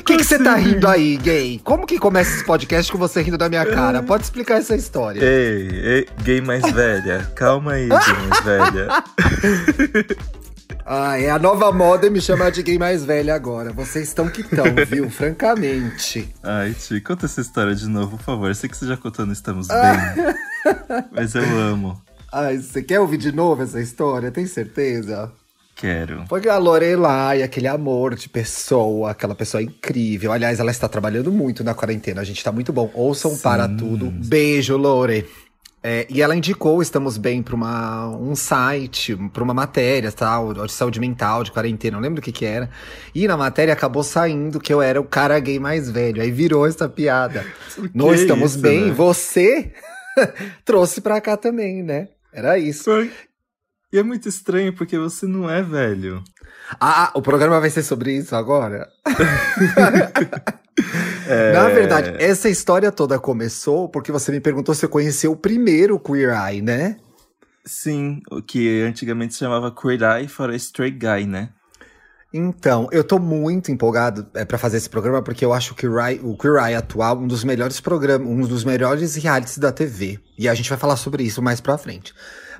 O que você tá rindo aí, gay? Como que começa esse podcast com você rindo da minha cara? Pode explicar essa história. Ei, ei gay mais velha. Calma aí, gay mais velha. Ah, é a nova moda me chamar de gay mais velha agora. Vocês estão que estão, viu? Francamente. Ai, Ti, conta essa história de novo, por favor. Eu sei que você já contou no Estamos Bem. mas eu amo. Ai, você quer ouvir de novo essa história? Tem certeza? Quero. Foi a Lorelai, aquele amor de pessoa, aquela pessoa incrível. Aliás, ela está trabalhando muito na quarentena. A gente tá muito bom. Ouçam Sim. para tudo. Beijo, Lore. É, e ela indicou Estamos Bem para um site, para uma matéria, tal, de saúde mental, de quarentena, não lembro do que que era. E na matéria acabou saindo que eu era o cara gay mais velho. Aí virou essa piada. Nós estamos isso, bem, né? você trouxe pra cá também, né? Era isso. E é muito estranho porque você não é velho. Ah, o programa vai ser sobre isso agora? é... Na verdade, essa história toda começou porque você me perguntou se eu conhecia o primeiro Queer Eye, né? Sim, o que antigamente se chamava Queer Eye for a Straight Guy, né? Então, eu tô muito empolgado é, para fazer esse programa porque eu acho que o, Rai, o Queer Eye atual um dos melhores programas, um dos melhores realities da TV. E a gente vai falar sobre isso mais pra frente.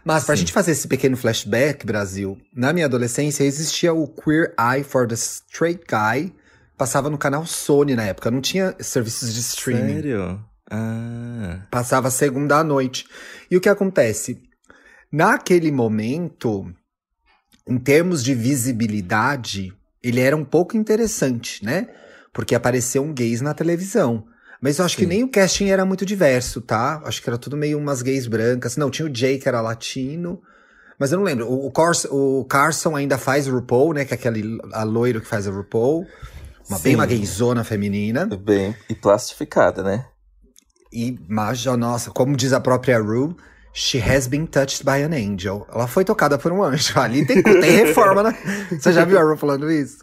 Mas pra Sim. gente fazer esse pequeno flashback, Brasil, na minha adolescência existia o Queer Eye for the Straight Guy, passava no canal Sony na época, não tinha serviços de streaming. Sério? Ah. Passava segunda à noite. E o que acontece? Naquele momento, em termos de visibilidade, ele era um pouco interessante, né? Porque apareciam gays na televisão. Mas eu acho Sim. que nem o casting era muito diverso, tá? Acho que era tudo meio umas gays brancas. Não, tinha o Jay, que era latino. Mas eu não lembro. O, Carson, o Carson ainda faz o RuPaul, né? Que é aquele a loiro que faz o RuPaul. Uma, bem uma gayzona feminina. Bem, e plastificada, né? E, mas, nossa, como diz a própria Ru, she has been touched by an angel. Ela foi tocada por um anjo. Ali tem, tem reforma, né? Você já viu a Ru falando isso?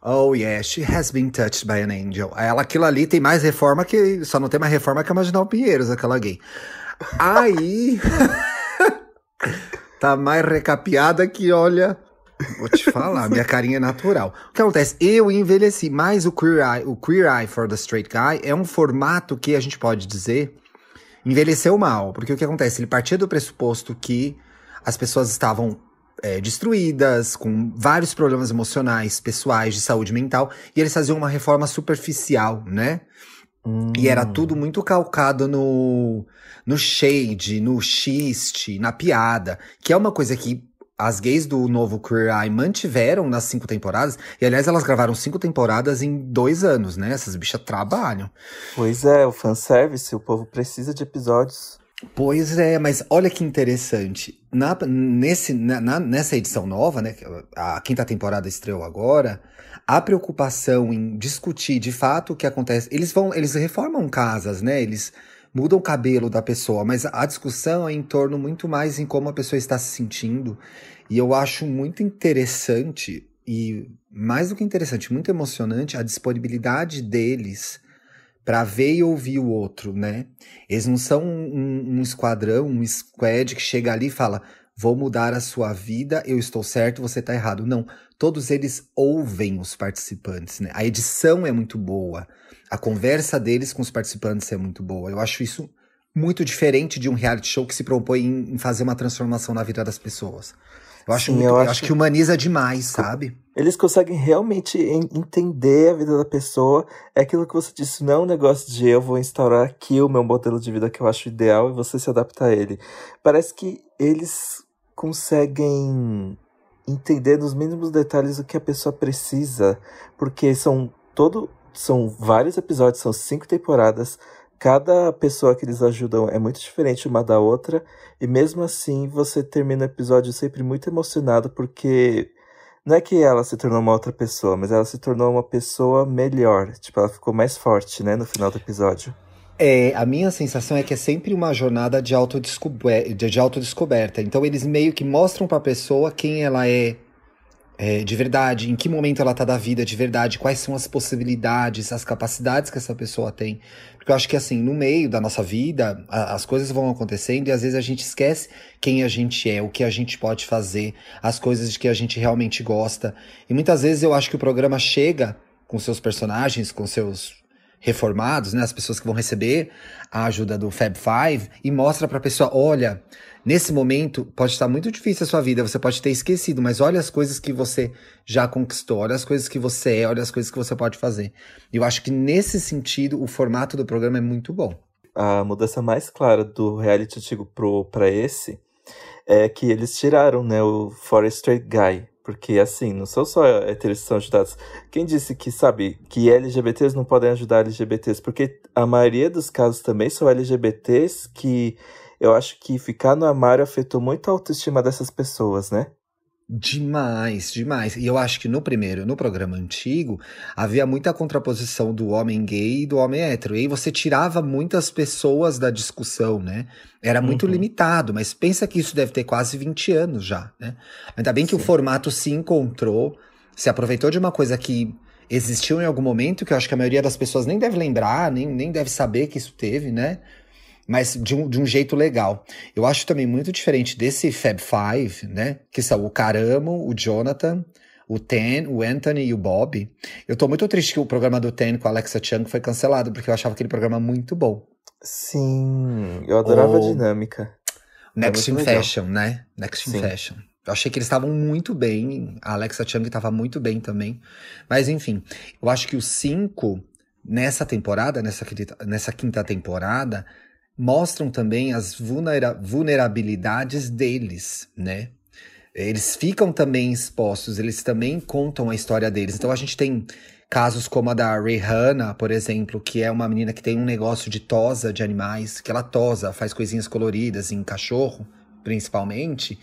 Oh, yeah, she has been touched by an angel. Ela, aquilo ali tem mais reforma que. Só não tem mais reforma que a Marginal Pinheiros, aquela gay. Aí. tá mais recapeada que, olha. Vou te falar, minha carinha é natural. O que acontece? Eu envelheci, mas o Queer Eye, o Queer Eye for the Straight Guy é um formato que a gente pode dizer envelheceu mal. Porque o que acontece? Ele partia do pressuposto que as pessoas estavam é, destruídas, com vários problemas emocionais, pessoais, de saúde mental, e eles faziam uma reforma superficial, né? Hum. E era hum. tudo muito calcado no, no shade, no xiste, na piada, que é uma coisa que as gays do novo Queer Eye mantiveram nas cinco temporadas. E aliás, elas gravaram cinco temporadas em dois anos, né? Essas bichas trabalham. Pois é, o fanservice, o povo precisa de episódios. Pois é, mas olha que interessante. Na, nesse, na, nessa edição nova, né, a quinta temporada estreou agora, a preocupação em discutir de fato o que acontece. Eles vão, eles reformam casas, né? Eles mudam o cabelo da pessoa, mas a discussão é em torno muito mais em como a pessoa está se sentindo. E eu acho muito interessante e mais do que interessante, muito emocionante a disponibilidade deles para ver e ouvir o outro, né? Eles não são um, um, esquadrão, um squad que chega ali e fala: vou mudar a sua vida, eu estou certo, você está errado. Não, todos eles ouvem os participantes, né? A edição é muito boa, a conversa deles com os participantes é muito boa. Eu acho isso muito diferente de um reality show que se propõe em, em fazer uma transformação na vida das pessoas. Eu acho, Sim, muito, eu, acho, acho que humaniza demais, sabe? Eles conseguem realmente entender a vida da pessoa. É aquilo que você disse, não é um negócio de eu vou instaurar aqui o meu modelo de vida que eu acho ideal e você se adapta a ele. Parece que eles conseguem entender nos mínimos detalhes o que a pessoa precisa, porque são todo são vários episódios, são cinco temporadas cada pessoa que eles ajudam é muito diferente uma da outra, e mesmo assim você termina o episódio sempre muito emocionado, porque não é que ela se tornou uma outra pessoa, mas ela se tornou uma pessoa melhor. Tipo, ela ficou mais forte, né, no final do episódio. É, a minha sensação é que é sempre uma jornada de, autodescoberta. De autodescoberta. Então eles meio que mostram pra pessoa quem ela é é, de verdade, em que momento ela tá da vida de verdade, quais são as possibilidades, as capacidades que essa pessoa tem. Porque eu acho que assim, no meio da nossa vida, a, as coisas vão acontecendo e às vezes a gente esquece quem a gente é, o que a gente pode fazer, as coisas de que a gente realmente gosta. E muitas vezes eu acho que o programa chega com seus personagens, com seus reformados, né, as pessoas que vão receber a ajuda do Fab Five e mostra para a pessoa, olha, nesse momento pode estar muito difícil a sua vida, você pode ter esquecido, mas olha as coisas que você já conquistou, olha as coisas que você é, olha as coisas que você pode fazer. Eu acho que nesse sentido o formato do programa é muito bom. A mudança mais clara do reality antigo para esse é que eles tiraram, né, o Forest Straight Guy porque, assim, não são só héteros que são ajudados. Quem disse que, sabe, que LGBTs não podem ajudar LGBTs? Porque a maioria dos casos também são LGBTs que eu acho que ficar no armário afetou muito a autoestima dessas pessoas, né? Demais, demais. E eu acho que no primeiro, no programa antigo, havia muita contraposição do homem gay e do homem hétero. E aí você tirava muitas pessoas da discussão, né? Era muito uhum. limitado, mas pensa que isso deve ter quase 20 anos já, né? Ainda bem que Sim. o formato se encontrou, se aproveitou de uma coisa que existiu em algum momento, que eu acho que a maioria das pessoas nem deve lembrar, nem, nem deve saber que isso teve, né? Mas de um, de um jeito legal. Eu acho também muito diferente desse Fab Five, né? Que são o Caramo, o Jonathan, o Ten, o Anthony e o Bob. Eu tô muito triste que o programa do Ten com a Alexa Chung foi cancelado, porque eu achava aquele programa muito bom. Sim, eu adorava o... a dinâmica. Next é in legal. Fashion, né? Next Sim. in Fashion. Eu achei que eles estavam muito bem. A Alexa Chung estava muito bem também. Mas enfim, eu acho que os cinco, nessa temporada, nessa, nessa quinta temporada, mostram também as vulnera vulnerabilidades deles, né? Eles ficam também expostos, eles também contam a história deles. Então a gente tem casos como a da Rihanna, por exemplo, que é uma menina que tem um negócio de tosa de animais, que ela tosa, faz coisinhas coloridas em cachorro, principalmente.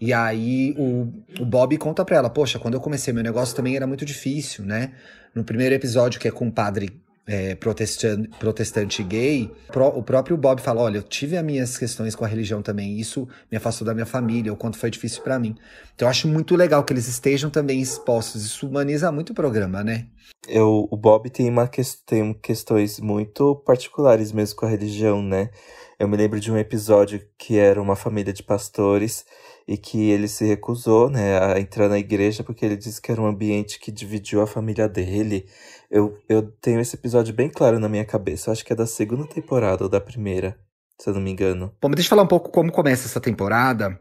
E aí o, o Bob conta pra ela, poxa, quando eu comecei meu negócio também era muito difícil, né? No primeiro episódio, que é com o padre é, protestante, protestante gay, pro, o próprio Bob fala: Olha, eu tive as minhas questões com a religião também, isso me afastou da minha família, o quanto foi difícil para mim. Então eu acho muito legal que eles estejam também expostos, isso humaniza muito o programa, né? Eu, o Bob tem, uma, tem questões muito particulares mesmo com a religião, né? Eu me lembro de um episódio que era uma família de pastores e que ele se recusou, né, a entrar na igreja porque ele disse que era um ambiente que dividiu a família dele. Eu, eu tenho esse episódio bem claro na minha cabeça. Eu acho que é da segunda temporada ou da primeira, se eu não me engano. Bom, deixa eu falar um pouco como começa essa temporada.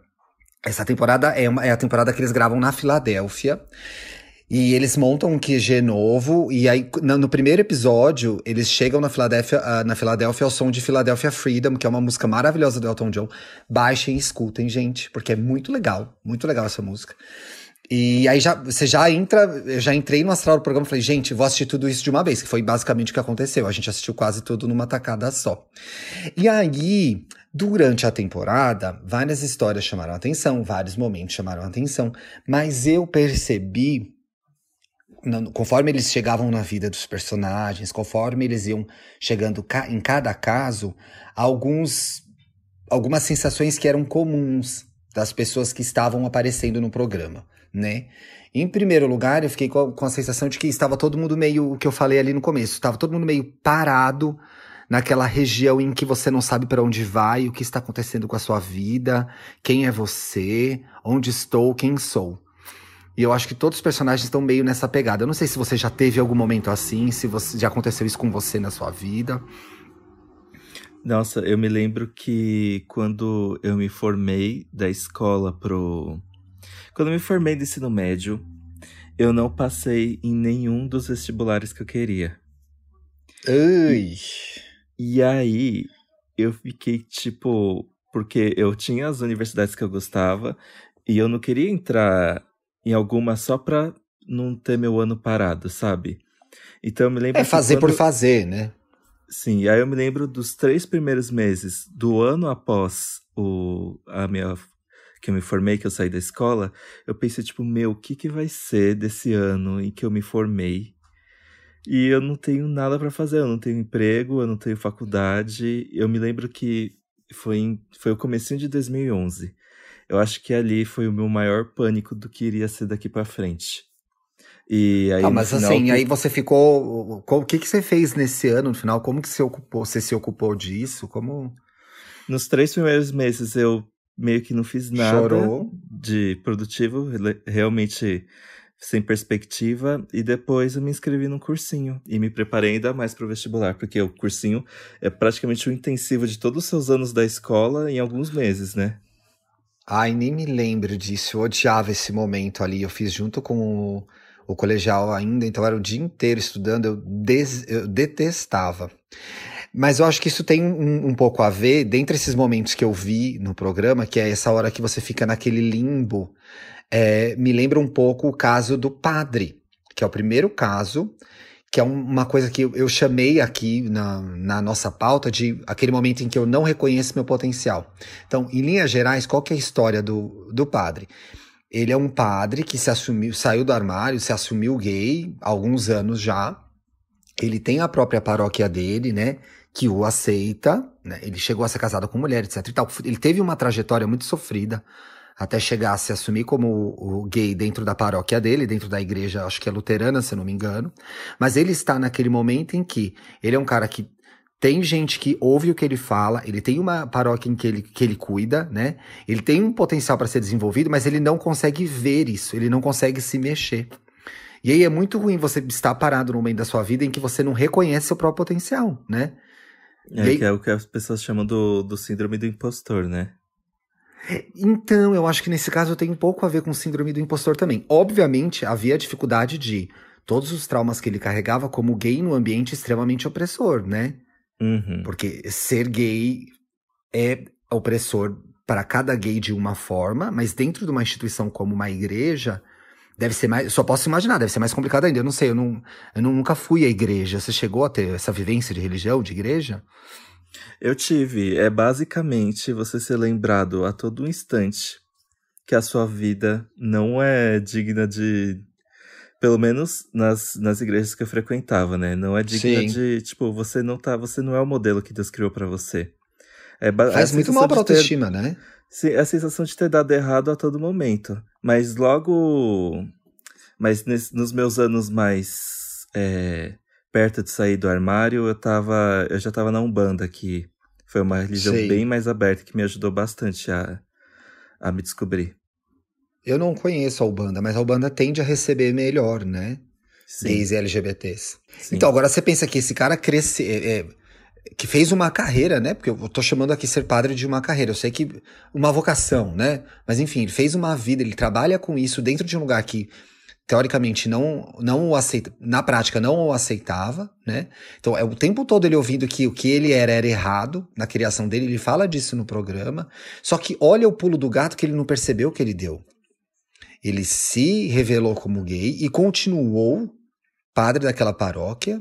Essa temporada é, uma, é a temporada que eles gravam na Filadélfia. E eles montam um QG novo, e aí no, primeiro episódio, eles chegam na Filadélfia, uh, na Filadélfia ao som de Philadelphia Freedom, que é uma música maravilhosa do Elton John. Baixem e escutem, gente, porque é muito legal, muito legal essa música. E aí já, você já entra, eu já entrei no astral do programa e falei, gente, vou assistir tudo isso de uma vez, que foi basicamente o que aconteceu. A gente assistiu quase tudo numa tacada só. E aí, durante a temporada, várias histórias chamaram atenção, vários momentos chamaram atenção, mas eu percebi conforme eles chegavam na vida dos personagens, conforme eles iam chegando em cada caso, alguns algumas sensações que eram comuns das pessoas que estavam aparecendo no programa, né? Em primeiro lugar, eu fiquei com a, sensação de que estava todo mundo meio, o que eu falei ali no começo, estava todo mundo meio parado naquela região em que você não sabe para onde vai, o que está acontecendo com a sua vida, quem é você, onde estou, quem sou. E eu acho que todos os personagens estão meio nessa pegada. Eu não sei se você já teve algum momento assim, se você, já aconteceu isso com você na sua vida. Nossa, eu me lembro que quando eu me formei da escola pro. Quando eu me formei do ensino médio, eu não passei em nenhum dos vestibulares que eu queria. Ui. E, e aí eu fiquei tipo. Porque eu tinha as universidades que eu gostava e eu não queria entrar em alguma só pra não ter meu ano parado, sabe? Então eu me lembro. É fazer quando... por fazer, né? Sim, aí eu me lembro dos três primeiros meses do ano após o, a minha que eu me formei, que eu saí da escola, eu pensei, tipo, meu, o que, que vai ser desse ano em que eu me formei? E eu não tenho nada para fazer, eu não tenho emprego, eu não tenho faculdade. Eu me lembro que foi, em, foi o comecinho de 2011. Eu acho que ali foi o meu maior pânico do que iria ser daqui para frente. E aí, ah, mas final, assim, que... aí você ficou. O que, que você fez nesse ano, no final? Como que você, ocupou, você se ocupou disso? Como. Nos três primeiros meses eu meio que não fiz nada Chorou. de produtivo, realmente sem perspectiva, e depois eu me inscrevi num cursinho e me preparei ainda mais para o vestibular, porque o cursinho é praticamente o intensivo de todos os seus anos da escola em alguns meses, né? Ai, nem me lembro disso, eu odiava esse momento ali, eu fiz junto com o, o colegial ainda, então era o dia inteiro estudando, eu, des, eu detestava. Mas eu acho que isso tem um, um, pouco a ver, dentre esses momentos que eu vi no programa, que é essa hora que você fica naquele limbo, é, me lembra um pouco o caso do padre, que é o primeiro caso, que é uma coisa que eu, chamei aqui na, na nossa pauta de aquele momento em que eu não reconheço meu potencial. Então, em linhas gerais, qual que é a história do, do padre? Ele é um padre que se assumiu, saiu do armário, se assumiu gay há alguns anos já. Ele tem a própria paróquia dele, né? Que o aceita, né? Ele chegou a ser casado com mulher, etc. Ele teve uma trajetória muito sofrida até chegar a se assumir como o gay dentro da paróquia dele, dentro da igreja, acho que é luterana, se eu não me engano. Mas ele está naquele momento em que ele é um cara que tem gente que ouve o que ele fala, ele tem uma paróquia em que ele, que ele cuida, né? Ele tem um potencial para ser desenvolvido, mas ele não consegue ver isso, ele não consegue se mexer. E aí é muito ruim você estar parado no meio da sua vida em que você não reconhece seu próprio potencial, né? É, aí... que é o que as pessoas chamam do, do síndrome do impostor, né? Então, eu acho que nesse caso tem um pouco a ver com síndrome do impostor também. Obviamente, havia a dificuldade de todos os traumas que ele carregava como gay no ambiente extremamente opressor, né? Uhum. Porque ser gay é opressor para cada gay de uma forma, mas dentro de uma instituição como uma igreja, deve ser mais. Só posso imaginar, deve ser mais complicado ainda. Eu não sei, eu, não, eu nunca fui à igreja. Você chegou a ter essa vivência de religião, de igreja? Eu tive. É basicamente você ser lembrado a todo instante que a sua vida não é digna de. Pelo menos nas, nas igrejas que eu frequentava, né? Não é digna Sim. de. Tipo, você não tá. Você não é o modelo que Deus criou para você. É, Faz muito mal pra autoestima, ter, né? Sim, a sensação de ter dado errado a todo momento. Mas logo. Mas nesse, nos meus anos mais. É, perto de sair do armário, eu tava. Eu já tava na Umbanda, que foi uma religião Sei. bem mais aberta que me ajudou bastante a, a me descobrir. Eu não conheço a Ubanda, mas a Ubanda tende a receber melhor, né? Sim. Gays e LGBTs. Sim. Então, agora você pensa que esse cara cresce. É, é, que fez uma carreira, né? Porque eu tô chamando aqui ser padre de uma carreira. Eu sei que uma vocação, né? Mas enfim, ele fez uma vida, ele trabalha com isso dentro de um lugar que teoricamente não, não o aceita, na prática não o aceitava, né? Então é o tempo todo ele ouvindo que o que ele era era errado na criação dele, ele fala disso no programa. Só que olha o pulo do gato que ele não percebeu que ele deu. Ele se revelou como gay e continuou padre daquela paróquia.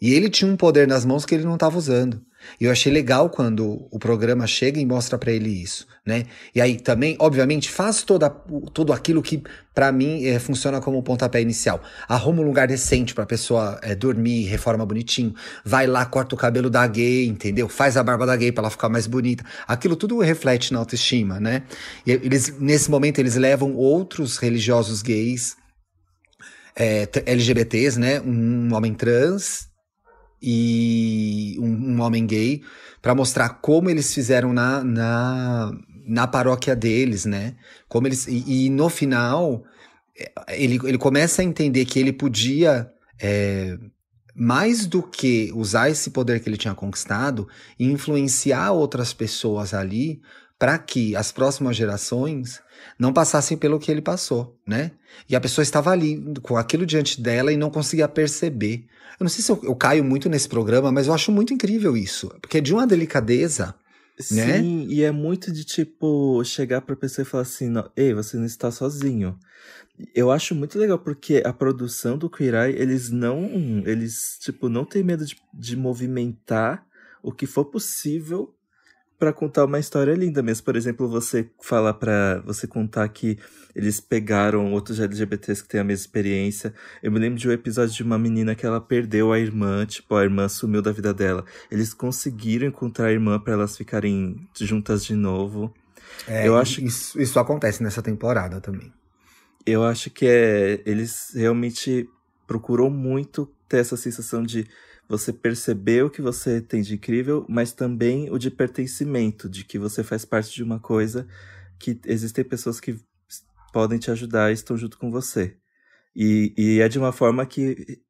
E ele tinha um poder nas mãos que ele não estava usando. Eu achei legal quando o programa chega e mostra para ele isso, né? E aí também, obviamente, faz toda, tudo aquilo que para mim é, funciona como um pontapé inicial. Arruma um lugar decente pra pessoa é, dormir, reforma bonitinho. Vai lá, corta o cabelo da gay, entendeu? Faz a barba da gay pra ela ficar mais bonita. Aquilo tudo reflete na autoestima, né? E eles, nesse momento, eles levam outros religiosos gays, é, LGBTs, né? Um homem trans e um, um homem gay para mostrar como eles fizeram na, na, na paróquia deles, né? Como eles e, e no final ele, ele começa a entender que ele podia é, mais do que usar esse poder que ele tinha conquistado, influenciar outras pessoas ali para que as próximas gerações não passassem pelo que ele passou, né? E a pessoa estava ali com aquilo diante dela e não conseguia perceber. Eu não sei se eu, eu caio muito nesse programa, mas eu acho muito incrível isso. Porque é de uma delicadeza. Né? Sim, e é muito de tipo chegar pra pessoa e falar assim: ei, você não está sozinho. Eu acho muito legal porque a produção do Queer eles não. Eles, tipo, não tem medo de, de movimentar o que for possível para contar uma história linda mesmo. Por exemplo, você falar para você contar que eles pegaram outros LGBTs que têm a mesma experiência. Eu me lembro de um episódio de uma menina que ela perdeu a irmã, tipo, a irmã sumiu da vida dela. Eles conseguiram encontrar a irmã para elas ficarem juntas de novo. É, eu acho isso, isso acontece nessa temporada também. Eu acho que é, eles realmente procuram muito ter essa sensação de você perceber o que você tem de incrível, mas também o de pertencimento, de que você faz parte de uma coisa que existem pessoas que podem te ajudar e estão junto com você. E, e é de uma forma que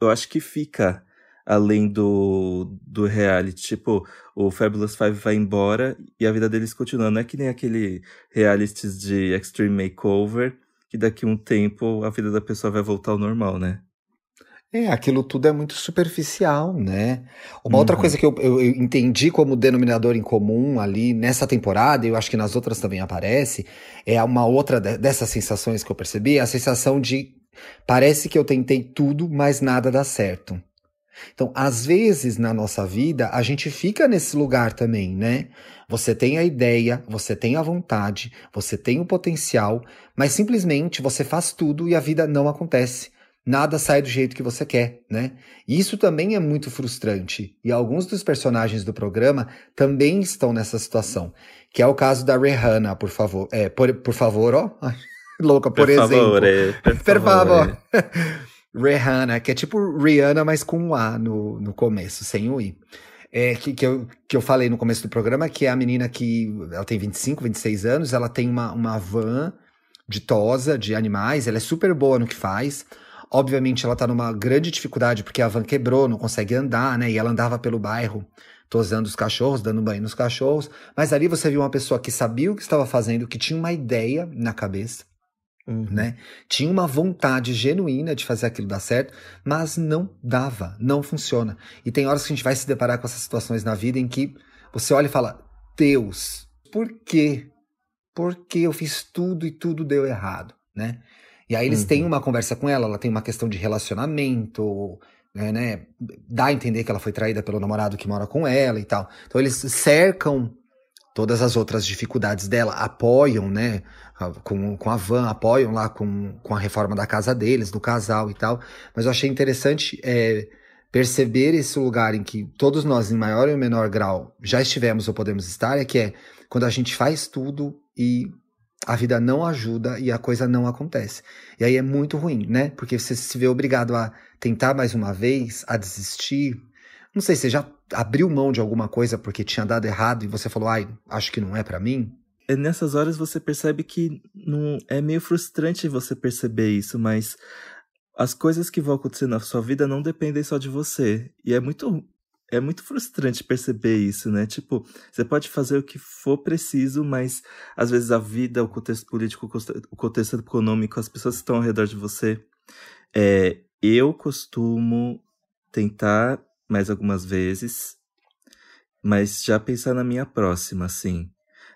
eu acho que fica além do, do reality. Tipo, o Fabulous Five vai embora e a vida deles continua. Não é que nem aquele realities de Extreme Makeover, que daqui a um tempo a vida da pessoa vai voltar ao normal, né? É, aquilo tudo é muito superficial, né? Uma uhum. outra coisa que eu, eu, eu, entendi como denominador em comum ali nessa temporada, e eu acho que nas outras também aparece, é uma outra dessas sensações que eu percebi, a sensação de parece que eu tentei tudo, mas nada dá certo. Então, às vezes na nossa vida, a gente fica nesse lugar também, né? Você tem a ideia, você tem a vontade, você tem o potencial, mas simplesmente você faz tudo e a vida não acontece. Nada sai do jeito que você quer, né? Isso também é muito frustrante. E alguns dos personagens do programa também estão nessa situação. Que é o caso da Rihanna, por favor. É, por, por favor, ó. louca, por, por exemplo. Favor, é, por, por favor. Rihanna, que é tipo Rihanna, mas com um A no, no começo, sem o I. É, que, que, eu, que eu falei no começo do programa, que é a menina que ela tem 25, 26 anos, ela tem uma, uma van de tosa, de animais, ela é super boa no que faz. Obviamente, ela tá numa grande dificuldade porque a van quebrou, não consegue andar, né? E ela andava pelo bairro tosando os cachorros, dando banho nos cachorros. Mas ali você viu uma pessoa que sabia o que estava fazendo, que tinha uma ideia na cabeça Uhum. Né? Tinha uma vontade genuína de fazer aquilo dar certo, mas não dava, não funciona. E tem horas que a gente vai se deparar com essas situações na vida em que você olha e fala: Deus, por quê? Porque eu fiz tudo e tudo deu errado, né? E aí eles uhum. têm uma conversa com ela, ela tem uma questão de relacionamento, né, né? Dá a entender que ela foi traída pelo namorado que mora com ela e tal. Então eles cercam todas as outras dificuldades dela, apoiam, né? Com, com a van, apoiam lá com, com a reforma da casa deles, do casal e tal. Mas eu achei interessante é, perceber esse lugar em que todos nós, em maior ou menor grau, já estivemos ou podemos estar, é que é quando a gente faz tudo e a vida não ajuda e a coisa não acontece. E aí é muito ruim, né? Porque você se vê obrigado a tentar mais uma vez, a desistir. Não sei, você já abriu mão de alguma coisa porque tinha dado errado e você falou, ai, acho que não é para mim? É nessas horas você percebe que não é meio frustrante você perceber isso, mas as coisas que vão acontecer na sua vida não dependem só de você. E é muito é muito frustrante perceber isso, né? Tipo, você pode fazer o que for preciso, mas às vezes a vida, o contexto político, o contexto econômico, as pessoas que estão ao redor de você. É, eu costumo tentar mais algumas vezes, mas já pensar na minha próxima, assim.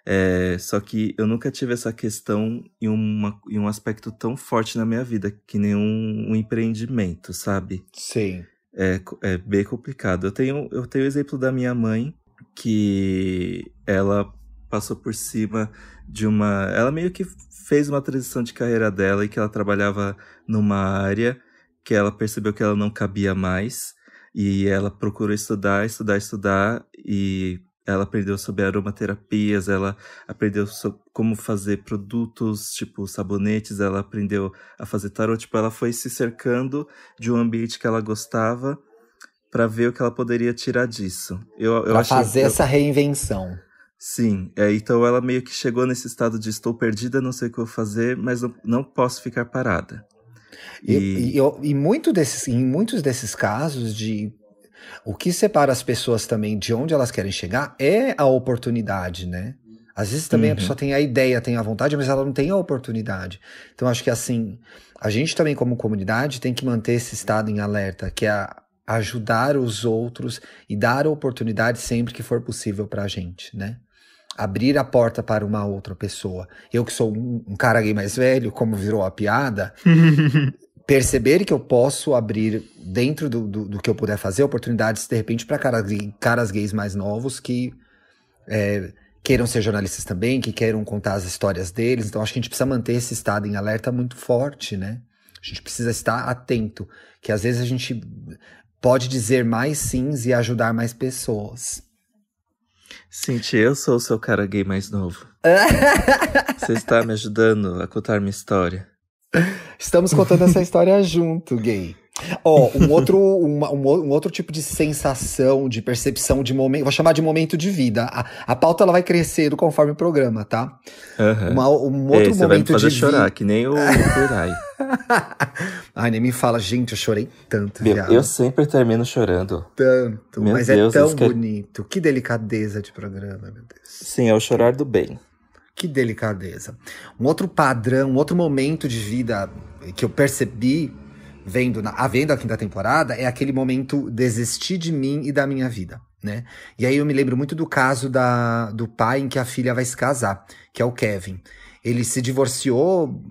É, só que eu nunca tive essa questão em, uma, em um aspecto tão forte na minha vida, que nem um, um empreendimento, sabe? Sim. É, é bem complicado. Eu tenho, eu tenho o exemplo da minha mãe, que ela passou por cima de uma. Ela meio que fez uma transição de carreira dela e que ela trabalhava numa área que ela percebeu que ela não cabia mais. E ela procurou estudar, estudar, estudar e ela aprendeu sobre aromaterapias, ela aprendeu sobre como fazer produtos, tipo sabonetes, ela aprendeu a fazer tarot, tipo, ela foi se cercando de um ambiente que ela gostava para ver o que ela poderia tirar disso. Eu, eu pra fazer essa reinvenção. Sim, é, então ela meio que chegou nesse estado de estou perdida, não sei o que eu vou fazer, mas não, não posso ficar parada. E, e, e, e muito desses, em muitos desses casos de o que separa as pessoas também de onde elas querem chegar é a oportunidade, né? Às vezes também uhum. a pessoa tem a ideia, tem a vontade, mas ela não tem a oportunidade. Então acho que assim, a gente também como comunidade tem que manter esse estado em alerta, que é ajudar os outros e dar oportunidade sempre que for possível para a gente, né? Abrir a porta para uma outra pessoa. Eu que sou um, um cara gay mais velho, como virou a piada, perceber que eu posso abrir, dentro do, do, do, que eu puder fazer, oportunidades, de repente, para caras, caras gays mais novos que é, queiram ser jornalistas também, que queiram contar as histórias deles. Então, acho que a gente precisa manter esse estado em alerta muito forte, né? A gente precisa estar atento, que às vezes a gente pode dizer mais sims e ajudar mais pessoas. Cinti, eu sou o seu cara gay mais novo. Você está me ajudando a contar minha história. Estamos contando essa história junto, gay. Ó, um outro, uma- um, um outro tipo de sensação, de percepção de momento, vou chamar de momento de vida. A, a pauta ela vai crescendo conforme o programa, tá? Aham. Uma- um Ei, outro você vai me momento fazer de chorar, vi- que nem o Kurai. Ai, nem me fala, gente, eu chorei tanto, Meu, eu sempre termino chorando. Tanto, Meu mas Deus, é tão isso que é- bonito. Que delicadeza de programa, meu Deus. Sim, é o chorar do bem. Que delicadeza. Um outro padrão, um outro momento de vida que eu percebi vendo na, a vendo a quinta temporada é aquele momento desistir de mim e da minha vida, né? E aí eu me lembro muito do caso da, do pai em que a filha vai se casar, que é o Kevin. Ele se divorciou,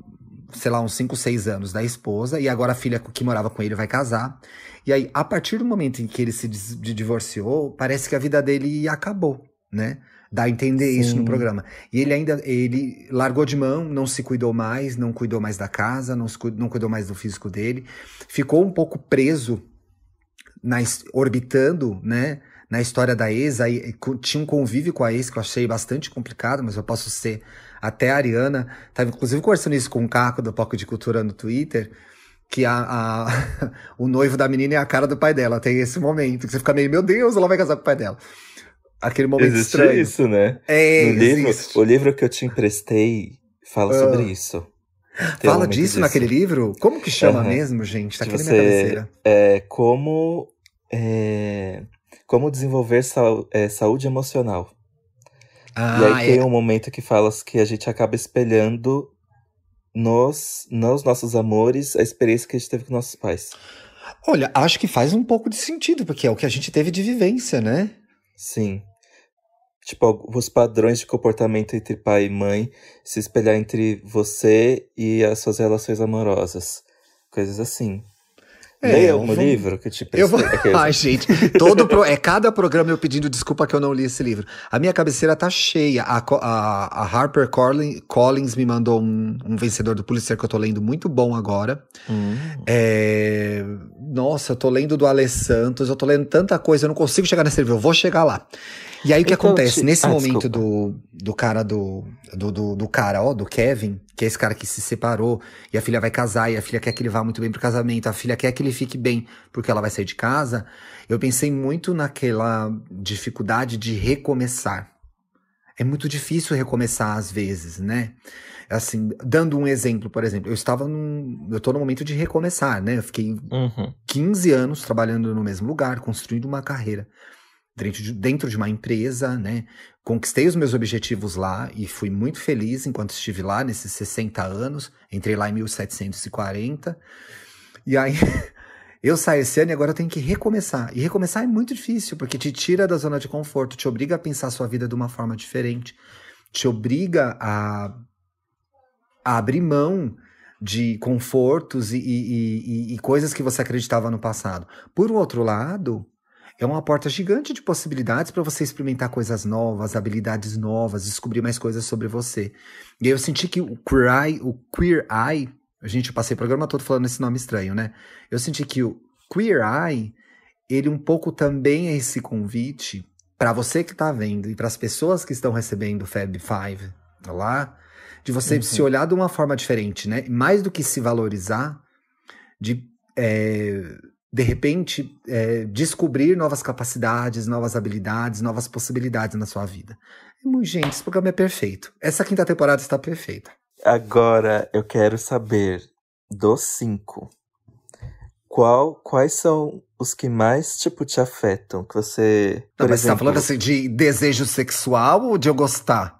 sei lá, uns 5, 6 anos da esposa, e agora a filha que morava com ele vai casar. E aí, a partir do momento em que ele se divorciou, parece que a vida dele acabou, né? Dá a entender isso no Sim. programa. E ele ainda, ele largou de mão, não se cuidou mais, não cuidou mais da casa, não, se não cuidou mais do físico dele. Ficou um pouco preso, na, orbitando, né? Na história da ex, aí tinha um convívio com a ex que eu achei bastante complicado, mas eu posso ser até a Ariana. Tava inclusive conversando isso com o Caco do Poco de Cultura no Twitter, que a, a- o noivo da menina é a cara do pai dela. Tem esse momento que você fica meio, meu Deus, ela vai casar com o pai dela. Aquele momento Existe estranho. isso, né? É, no livro, existe. o livro que eu te emprestei fala Ah. sobre isso. Tem Fala disso disso. naquele livro? Como que chama Aham. mesmo, gente? Tá aqui na minha você- cabeceira. É como é, como desenvolver sau- é, saúde emocional. Ah, e aí é. tem um momento que fala que a gente acaba espelhando nos, nos nossos amores a experiência que a gente teve com nossos pais. Olha, acho que faz um pouco de sentido, porque é o que a gente teve de vivência, né? Sim. Tipo, os padrões de comportamento entre pai e mãe se espelhar entre você e as suas relações amorosas. Coisas assim. É, Leia um vou- livro que te Eu vou... Ai, gente, todo pro... é cada programa eu pedindo desculpa que eu não li esse livro. A minha cabeceira tá cheia. A, a, a Harper Collin- Collins me mandou um, um vencedor do Pulitzer que eu tô lendo muito bom agora. Hum. É, Nossa, eu tô lendo do Ale Santos, eu tô lendo tanta coisa, eu não consigo chegar nesse livro, eu vou chegar lá. E aí o que Então, acontece? te- Nesse Ah, momento desculpa. do, do cara do, do, do, do cara, ó, do Kevin, que é esse cara que se separou, e a filha vai casar, e a filha quer que ele vá muito bem pro casamento, a filha quer que ele fique bem porque ela vai sair de casa, eu pensei muito naquela dificuldade de recomeçar. É muito difícil recomeçar às vezes, né? Assim, dando um exemplo, por exemplo, eu estava num. Eu tô no momento de recomeçar, né? Eu fiquei Uhum. 15 anos trabalhando no mesmo lugar, construindo uma carreira dentro de, dentro de uma empresa, né? Conquistei os meus objetivos lá e fui muito feliz enquanto estive lá nesses 60 anos. Entrei lá em 1740. E aí eu saí esse ano e agora eu tenho que recomeçar. E recomeçar é muito difícil, porque te tira da zona de conforto, te obriga a pensar a sua vida de uma forma diferente, te obriga a, a abrir mão de confortos e, e- e- e coisas que você acreditava no passado. Por outro lado, é uma porta gigante de possibilidades para você experimentar coisas novas, habilidades novas, descobrir mais coisas sobre você. E aí eu senti que o Queer Eye, o Queer Eye, gente, eu passei o programa todo falando esse nome estranho, né? Eu senti que o Queer Eye, ele um pouco também é esse convite para você que tá vendo e para as pessoas que estão recebendo o Fab Five lá, de você Uhum. se olhar de uma forma diferente, né? Mais do que se valorizar, de é, de repente é, descobrir novas capacidades, novas habilidades, novas possibilidades na sua vida. E, muito, gente, esse programa é perfeito. Essa quinta temporada está perfeita. Agora eu quero saber dos cinco. Qual, quais são os que mais, tipo, te afetam? Que você. Não, por mas você tá exemplo, falando assim de desejo sexual ou de eu gostar?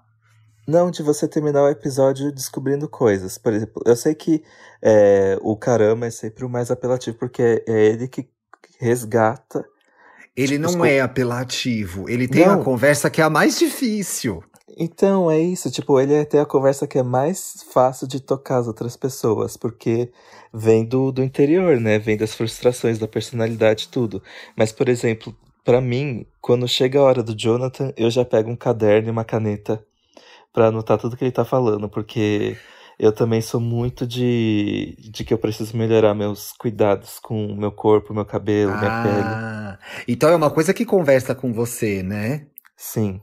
Não, de você terminar o episódio descobrindo coisas. Por exemplo, eu sei que é, o caramba é sempre o mais apelativo, porque é ele que resgata. Ele Tipo, não esco- é apelativo. Ele tem Não. uma conversa que é a mais difícil. Então, é isso. Tipo, ele é até a conversa que é mais fácil de tocar as outras pessoas, porque vem do, do interior, né? Vem das frustrações, da personalidade, tudo. Mas, por exemplo, pra mim, quando chega a hora do Jonathan, eu já pego um caderno e uma caneta pra anotar tudo que ele tá falando, porque eu também sou muito de, de que eu preciso melhorar meus cuidados com o meu corpo, meu cabelo, minha pele. Ah, então é uma coisa que conversa com você, né? Sim.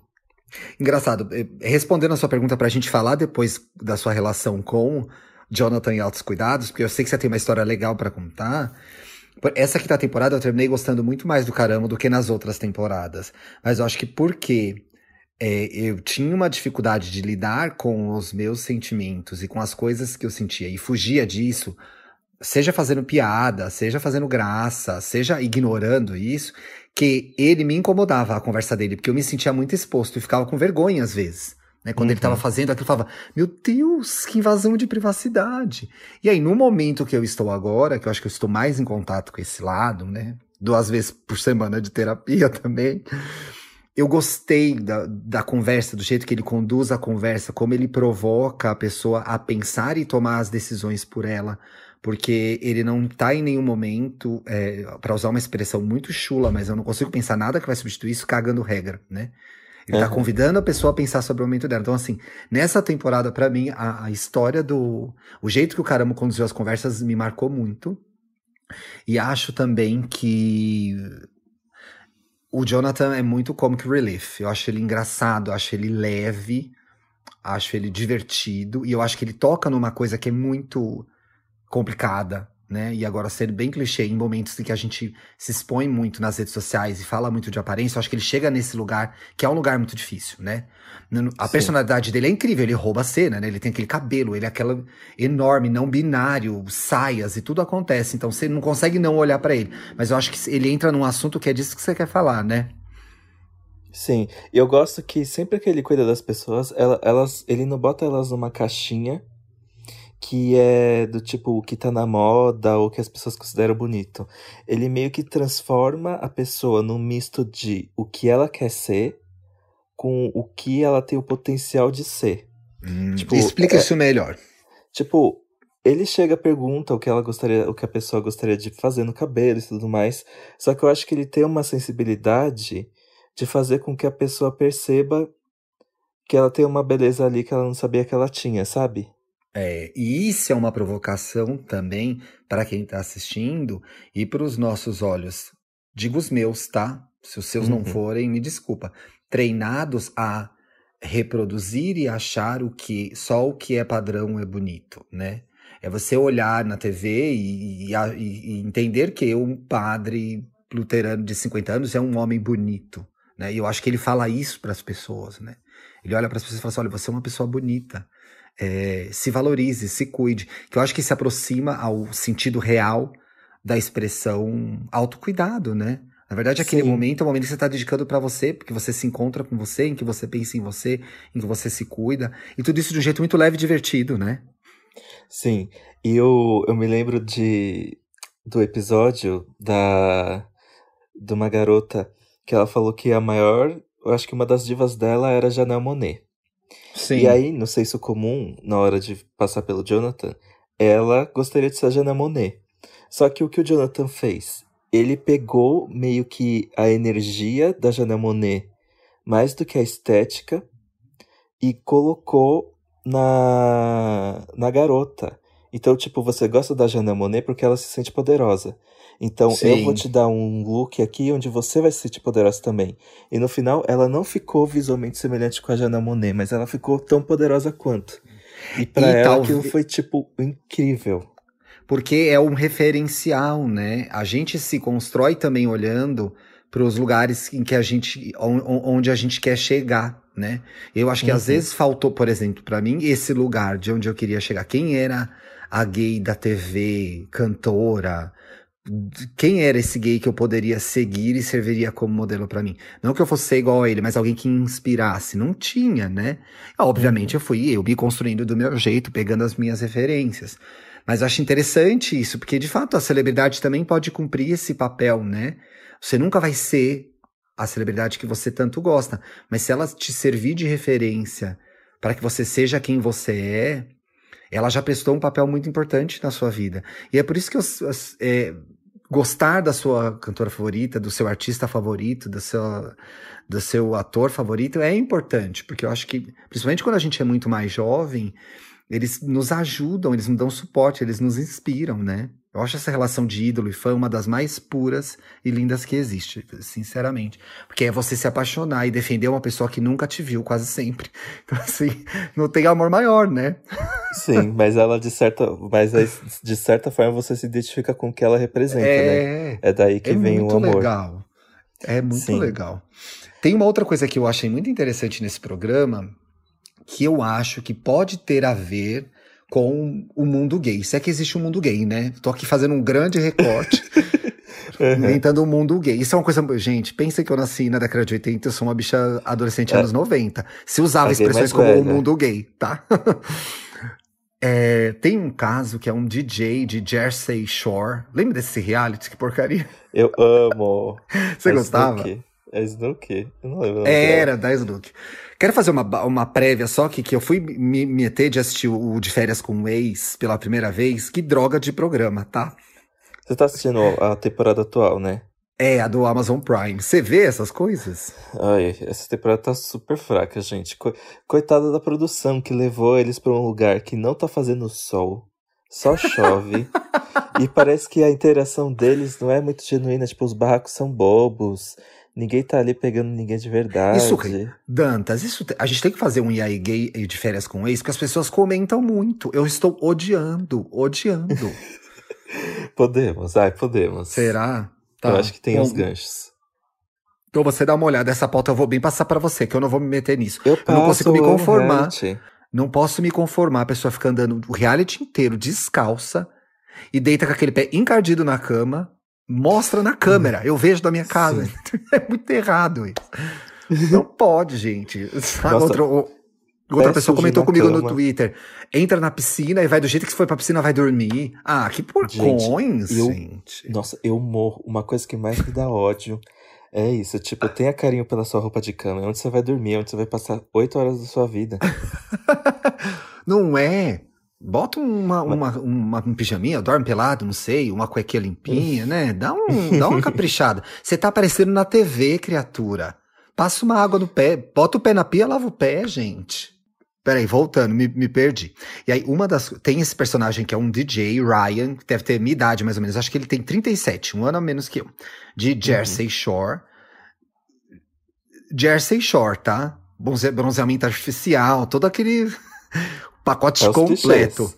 Engraçado. Eh, respondendo a sua pergunta para a gente falar depois da sua relação com Jonathan e Altos Cuidados, porque eu sei que você tem uma história legal para contar. Essa quinta temporada eu terminei gostando muito mais do Caramba do que nas outras temporadas. Mas eu acho que porque é, eu tinha uma dificuldade de lidar com os meus sentimentos e com as coisas que eu sentia e fugia disso, seja fazendo piada, seja fazendo graça, seja ignorando isso, que ele me incomodava a conversa dele, porque eu me sentia muito exposto e ficava com vergonha às vezes. Né? Quando uhum. ele estava fazendo aquilo, eu falava, meu Deus, que invasão de privacidade. E aí, no momento que eu estou agora, que eu acho que eu estou mais em contato com esse lado, né? Duas vezes por semana de terapia também. Eu gostei da, da conversa, do jeito que ele conduz a conversa, como ele provoca a pessoa a pensar e tomar as decisões por ela porque ele não tá em nenhum momento, é, para usar uma expressão muito chula, mas eu não consigo pensar nada que vai substituir isso cagando regra, né? Ele uhum. tá convidando a pessoa a pensar sobre o momento dela. Então, assim, nessa temporada, para mim, a, a, história do. O jeito que o Caramba conduziu as conversas me marcou muito. E acho também que. O Jonathan é muito comic relief. Eu acho ele engraçado, acho ele leve, acho ele divertido. E eu acho que ele toca numa coisa que é muito complicada, né? E agora ser bem clichê em momentos em que a gente se expõe muito nas redes sociais e fala muito de aparência, eu acho que ele chega nesse lugar que é um lugar muito difícil, né? A Sim. personalidade dele é incrível, ele rouba a cena, né? Ele tem aquele cabelo, ele é aquela enorme, não binário, saias e tudo acontece, então você não consegue não olhar para ele. Mas eu acho que ele entra num assunto que é disso que você quer falar, né? Sim, eu gosto que sempre que ele cuida das pessoas, elas, ele não bota elas numa caixinha que é do tipo o que tá na moda ou que as pessoas consideram bonito. Ele meio que transforma a pessoa num misto de o que ela quer ser com o que ela tem o potencial de ser. Hum, tipo, explica é, isso melhor. Tipo, ele chega pergunta o que ela gostaria, o que a pessoa gostaria de fazer no cabelo e tudo mais. Só que eu acho que ele tem uma sensibilidade de fazer com que a pessoa perceba que ela tem uma beleza ali que ela não sabia que ela tinha, sabe? É, e isso é uma provocação também para quem está assistindo e para os nossos olhos. Digo os meus, tá? Se os seus uhum. não forem, me desculpa. Treinados a reproduzir e achar o que só o que é padrão é bonito, né? É você olhar na TV e, e, e entender que um padre luterano de 50 anos é um homem bonito, né? E eu acho que ele fala isso para as pessoas, né? Ele olha para as pessoas e fala assim: olha, você é uma pessoa bonita é, se valorize, se cuide, que eu acho que se aproxima ao sentido real da expressão autocuidado, né? Na verdade, aquele Sim. momento é o momento que você está dedicando para você, porque você se encontra com você, em que você pensa em você, em que você se cuida, e tudo isso de um jeito muito leve e divertido, né? Sim, e eu, eu me lembro de do episódio da de uma garota que ela falou que a maior, eu acho que uma das divas dela era Janelle Monet. Sim. E aí, no senso comum, na hora de passar pelo Jonathan, ela gostaria de ser a Jana Monet. Só que o que o Jonathan fez? Ele pegou meio que a energia da Jana Monet, mais do que a estética, e colocou na, na garota. Então, tipo, você gosta da Jana Monet porque ela se sente poderosa. Então Sim. eu vou te dar um look aqui onde você vai se sentir poderosa também. E no final ela não ficou visualmente semelhante com a Jana Monet, mas ela ficou tão poderosa quanto. E para ela aquilo foi tipo incrível. Porque é um referencial, né? A gente se constrói também olhando para os lugares em que a gente onde a gente quer chegar, né? Eu acho que uhum. às vezes faltou, por exemplo, para mim esse lugar de onde eu queria chegar. Quem era a gay da TV, cantora, quem era esse gay que eu poderia seguir e serviria como modelo para mim? Não que eu fosse ser igual a ele, mas alguém que inspirasse. Não tinha, né? Obviamente uhum. eu fui eu me construindo do meu jeito, pegando as minhas referências. Mas eu acho interessante isso, porque de fato a celebridade também pode cumprir esse papel, né? Você nunca vai ser a celebridade que você tanto gosta, mas se ela te servir de referência para que você seja quem você é, ela já prestou um papel muito importante na sua vida. E é por isso que eu, é, gostar da sua cantora favorita, do seu artista favorito, do seu, do seu ator favorito é importante, porque eu acho que, principalmente quando a gente é muito mais jovem, eles nos ajudam, eles nos dão suporte, eles nos inspiram, né? Eu acho essa relação de ídolo e fã uma das mais puras e lindas que existe, sinceramente. Porque é você se apaixonar e defender uma pessoa que nunca te viu quase sempre. Então, assim, não tem amor maior, né? Sim, mas ela de certa, mas de certa forma você se identifica com o que ela representa, é, né? É daí que é vem o amor. É muito legal. É muito Sim. legal. Tem uma outra coisa que eu achei muito interessante nesse programa, que eu acho que pode ter a ver com o mundo gay. Se é que existe um mundo gay, né? Tô aqui fazendo um grande recorte. inventando o mundo gay. Isso é uma coisa. Gente, pensa que eu nasci na década de 80, eu sou uma bicha adolescente é. anos 90. Se usava expressões como o mundo gay, tá? é, tem um caso que é um DJ de Jersey Shore. Lembra desse reality? Que porcaria. Eu amo. Você é gostava? É Snook? Eu não lembro. Era, da Snook. Quero fazer uma, uma prévia só que, que eu fui me meter de assistir o De Férias com o Ex pela primeira vez. Que droga de programa, tá? Você tá assistindo a temporada atual, né? É, a do Amazon Prime. Você vê essas coisas? Ai, essa temporada tá super fraca, gente. Co coitada da produção que levou eles para um lugar que não tá fazendo sol, só chove. e parece que a interação deles não é muito genuína. Tipo, os barracos são bobos. Ninguém tá ali pegando ninguém de verdade. Isso, Dantas, isso, a gente tem que fazer um IAI gay de férias com ex, porque as pessoas comentam muito. Eu estou odiando, odiando. podemos, ai, podemos. Será? Tá. Eu acho que tem Bom, os ganchos. Então você dá uma olhada, essa pauta eu vou bem passar para você, que eu não vou me meter nisso. Eu, eu não consigo me conformar. Reality. Não posso me conformar, a pessoa fica andando o reality inteiro descalça e deita com aquele pé encardido na cama mostra na câmera. Eu vejo da minha casa. é muito errado isso. Não pode, gente. Sabe, outra, outra pessoa comentou comigo cama. no Twitter. Entra na piscina e vai do jeito que se foi pra piscina, vai dormir. Ah, que porcões, gente. Eu, gente. Nossa, eu morro. Uma coisa que mais me dá ódio é isso. Tipo, tenha carinho pela sua roupa de cama. É onde você vai dormir, é onde você vai passar oito horas da sua vida. Não é. Bota uma, uma, uma, um pijaminha, dorme pelado, não sei, uma cuequinha limpinha, né? Dá, um, dá uma caprichada. Você tá aparecendo na TV, criatura. Passa uma água no pé, bota o pé na pia, lava o pé, gente. Peraí, voltando, me, me perdi. E aí, uma das. Tem esse personagem que é um DJ, Ryan, que deve ter minha idade mais ou menos. Acho que ele tem 37, um ano a menos que eu. De uhum. Jersey uhum. Shore. Jersey Shore, tá? Bronzeamento artificial, todo aquele pacote é completo.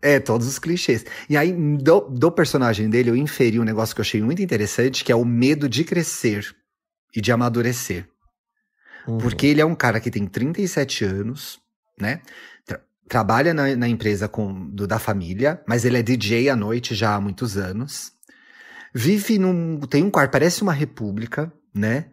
É, todos os clichês. E aí, do, do, personagem dele, eu inferi um negócio que eu achei muito interessante, que é o medo de crescer e de amadurecer. Uhum. Porque ele é um cara que tem 37 anos, né? Tra trabalha na, na, empresa com, do, da família, mas ele é DJ à noite já há muitos anos. Vive num. Tem um quarto, parece uma república, né?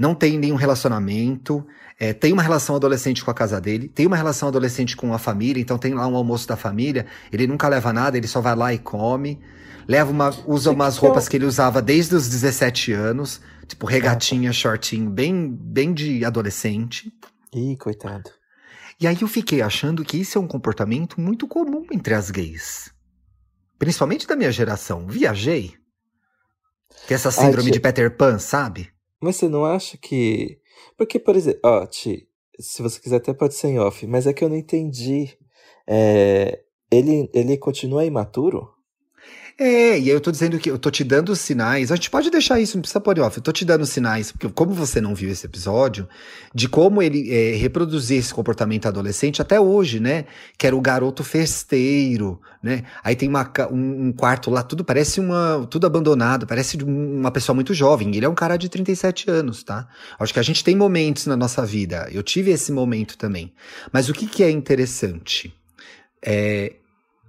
Não tem nenhum relacionamento. É, tem uma relação adolescente com a casa dele, tem uma relação adolescente com a família, então tem lá um almoço da família, ele nunca leva nada, ele só vai lá e come. Leva uma, usa umas roupas que ele usava desde os 17 anos, tipo regatinha, shortinho, bem, bem de adolescente. Ih, coitado. E aí eu fiquei achando que isso é um comportamento muito comum entre as gays. Principalmente da minha geração. Viajei. Que essa síndrome Ai, de Peter Pan, sabe? Mas você não acha que porque, por exemplo, ó, Ti, se você quiser até pode ser em off, mas é que eu não entendi. É, ele, ele continua imaturo? É, e aí eu tô dizendo que eu tô te dando sinais. A gente pode deixar isso, não precisa pôr off. Eu tô te dando sinais, porque como você não viu esse episódio, de como ele é, reproduzir esse comportamento adolescente até hoje, né? Que era o garoto festeiro, né? Aí tem uma, um, um, quarto lá, tudo parece uma. tudo abandonado, parece uma pessoa muito jovem. Ele é um cara de 37 anos, tá? Acho que a gente tem momentos na nossa vida. Eu tive esse momento também. Mas o que, que é interessante? É,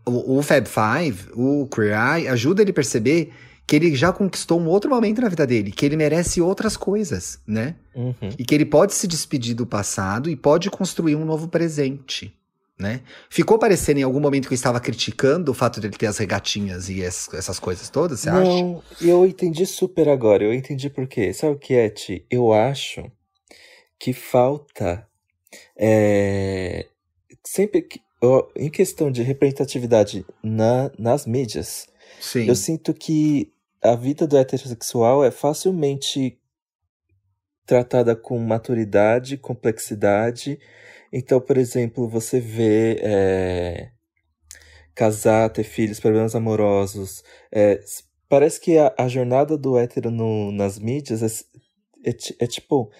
o, o Fab Five, o Eye, ajuda ele a perceber que ele já conquistou um outro momento na vida dele, que ele merece outras coisas, né? Uhum. E que ele pode se despedir do passado e pode construir um novo presente, né? Ficou parecendo em algum momento que eu estava criticando o fato dele ter as regatinhas e essas coisas todas, você acha? Não, eu entendi super agora, eu entendi por quê. Sabe o que é, Ti? Eu acho que falta é, sempre que em questão de representatividade na, nas mídias, Sim. eu sinto que a vida do heterossexual é facilmente tratada com maturidade, complexidade Então, por exemplo, você vê é, casar, ter filhos, problemas amorosos. É, parece que a, a, jornada do hétero no, nas mídias é, é, é, tipo.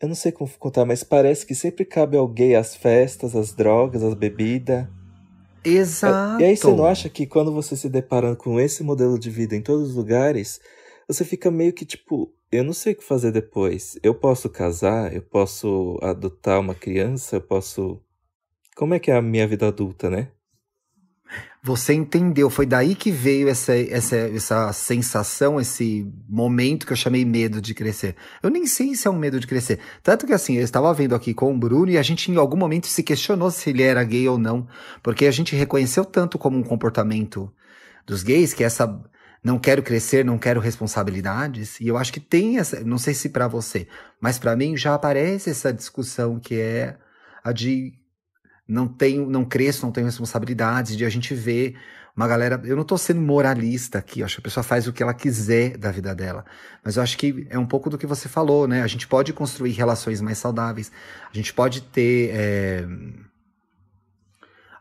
Eu não sei como contar, mas parece que sempre cabe ao gay as festas, as drogas, as bebidas. Exato. E aí você não acha que quando você se depara com esse modelo de vida em todos os lugares, você fica meio que tipo, eu não sei o que fazer depois. Eu posso casar, eu posso adotar uma criança, eu posso. Como é que é a minha vida adulta, né? Você entendeu, foi daí que veio essa, essa, essa sensação, esse momento que eu chamei medo de crescer. Eu nem sei se é um medo de crescer. Tanto que assim, eu estava vendo aqui com o Bruno e a gente em algum momento se questionou se ele era gay ou não, porque a gente reconheceu tanto como um comportamento dos gays que essa não quero crescer, não quero responsabilidades. E eu acho que tem essa, não sei se para você, mas para mim já aparece essa discussão que é a de não tenho, não cresço, não tenho responsabilidades, de a gente ver uma galera, eu não tô sendo moralista aqui, acho que a pessoa faz o que ela quiser da vida dela, mas eu acho que é um pouco do que você falou, né? A gente pode construir relações mais saudáveis, a gente pode ter é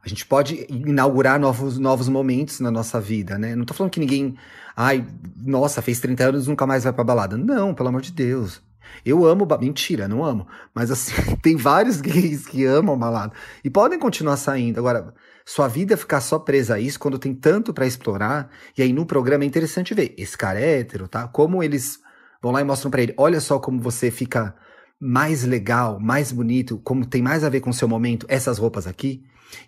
a gente pode inaugurar novos, novos momentos na nossa vida, né? Não tô falando que ninguém, ai, nossa, fez 30 anos nunca mais vai pra balada. Não, pelo amor de Deus. Eu amo, mentira, não amo. Mas assim, tem vários gays que amam balada e podem continuar saindo. Agora, sua vida ficar só presa a isso quando tem tanto para explorar. E aí no programa é interessante ver, esse cara é hétero, tá? Como eles vão lá e mostram para ele, olha só como você fica mais legal, mais bonito, como tem mais a ver com o seu momento, essas roupas aqui.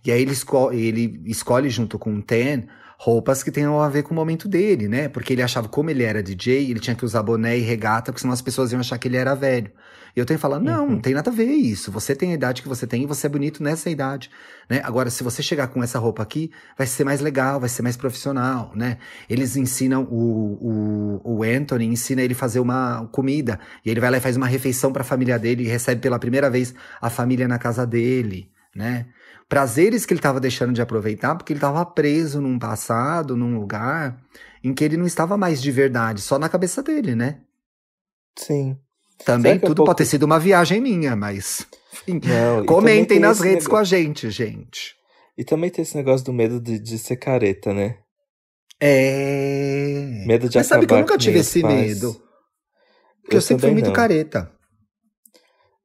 E aí ele, esco ele escolhe junto com o Ten roupas que tenham a ver com o momento dele, né? Porque ele achava, como ele era DJ, ele tinha que usar boné e regata, porque senão as pessoas iam achar que ele era velho. E eu tenho que falar, não, uhum. não tem nada a ver isso. Você tem a idade que você tem e você é bonito nessa idade, né? Agora, se você chegar com essa roupa aqui, vai ser mais legal, vai ser mais profissional, né? Eles ensinam, o, o, o Anthony ensina ele fazer uma comida, e ele vai lá e faz uma refeição para a família dele e recebe pela primeira vez a família na casa dele, né? Prazeres que ele estava deixando de aproveitar porque ele estava preso num passado, num lugar em que ele não estava mais de verdade, só na cabeça dele, né? Sim. Também tudo pouco... pode ter sido uma viagem minha, mas. Enfim, não, comentem nas redes negócio... com a gente, gente. E também tem esse negócio do medo de, de ser careta, né? É. Medo de Mas sabe que eu nunca tive esse pais. medo. Porque eu, eu sempre fui muito não. careta.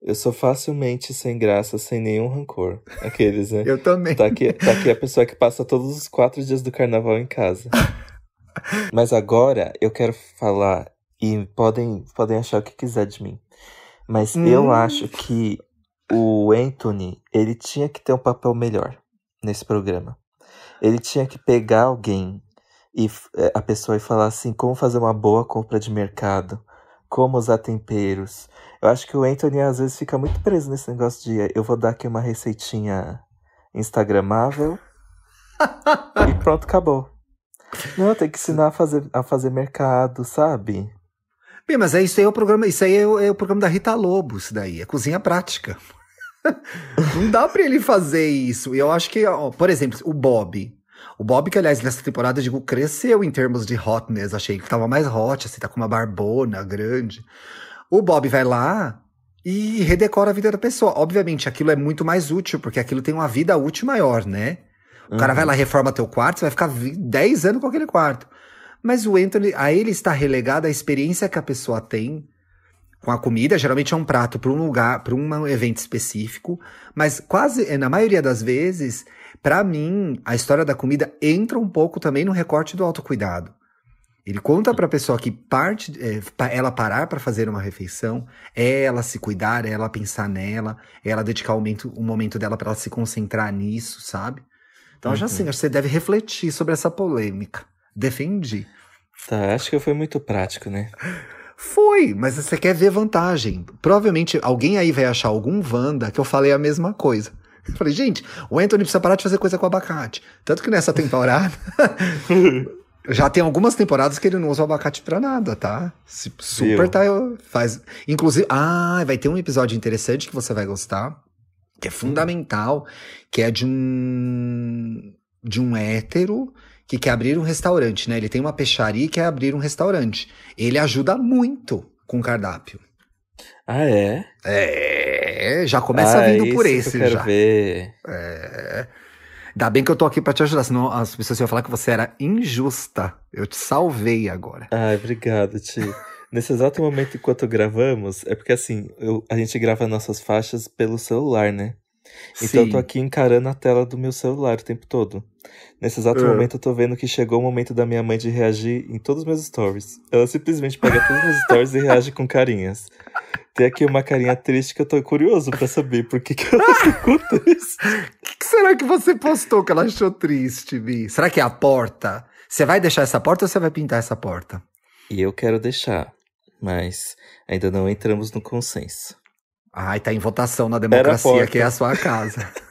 Eu sou facilmente sem graça, sem nenhum rancor. Aqueles, né? Eu também. Tá aqui, tá aqui a pessoa que passa todos os quatro dias do carnaval em casa. Mas agora eu quero falar, e podem, podem achar o que quiser de mim. Mas hum. eu acho que o Anthony, ele tinha que ter um papel melhor nesse programa. Ele tinha que pegar alguém e é, a pessoa e falar assim, como fazer uma boa compra de mercado, como usar temperos, eu acho que o Anthony às vezes fica muito preso nesse negócio de eu vou dar aqui uma receitinha instagramável e pronto, acabou. Não, tem que ensinar a fazer, a fazer mercado, sabe? Bem, mas é isso aí é o programa, isso aí é o, é o programa da Rita Lobo, isso daí, é cozinha prática. Não dá para ele fazer isso. Eu acho que, ó, por exemplo, o Bob. O Bob, que aliás, nessa temporada, digo, cresceu em termos de hotness. Achei que tava mais hot, assim, tá com uma barbona grande. O Bob vai lá e redecora a vida da pessoa. Obviamente, aquilo é muito mais útil, porque aquilo tem uma vida útil maior, né? O uhum. cara vai lá, reforma teu quarto, você vai ficar 10 anos com aquele quarto. Mas o Anthony, a ele está relegado a experiência que a pessoa tem com a comida. Geralmente é um prato para um lugar, para um evento específico. Mas quase, na maioria das vezes, para mim, a história da comida entra um pouco também no recorte do autocuidado. Ele conta para a pessoa que parte, é, ela parar para fazer uma refeição, é ela se cuidar, é ela pensar nela, é ela dedicar um momento, um momento dela para ela se concentrar nisso, sabe? Então, uhum. já assim, você deve refletir sobre essa polêmica. Defendi. Tá, acho que foi muito prático, né? Foi, mas você quer ver vantagem. Provavelmente alguém aí vai achar algum Wanda que eu falei a mesma coisa. Eu falei, gente, o Anthony precisa parar de fazer coisa com abacate. Tanto que nessa temporada. Já tem algumas temporadas que ele não usa o abacate pra nada, tá? Super Viu? tá. Faz. Inclusive. Ah, vai ter um episódio interessante que você vai gostar. Que é fundamental. Que é de um. De um hétero que quer abrir um restaurante, né? Ele tem uma peixaria e quer abrir um restaurante. Ele ajuda muito com o cardápio. Ah, é? É. É, já começa Ah, vindo por esse que já. ver. É. Ainda bem que eu tô aqui pra te ajudar, senão as pessoas iam falar que você era injusta. Eu te salvei agora. Ai, obrigado, Ti. Nesse exato momento, enquanto gravamos, é porque assim, eu- a gente grava nossas faixas pelo celular, né? Então eu tô Sim. aqui encarando a tela do meu celular o tempo todo. Nesse exato Ah. momento eu tô vendo que chegou o momento da minha mãe de reagir em todos os meus stories. Ela simplesmente pega todos os meus stories e reage com carinhas. Tem aqui uma carinha triste que eu tô curioso pra saber por que, que ela ficou triste. O que será que você postou que ela achou triste, Bi? Será que é a porta? Você vai deixar essa porta ou você vai pintar essa porta? E eu quero deixar, mas ainda não entramos no consenso. Ai, tá em votação na democracia, que é a sua casa.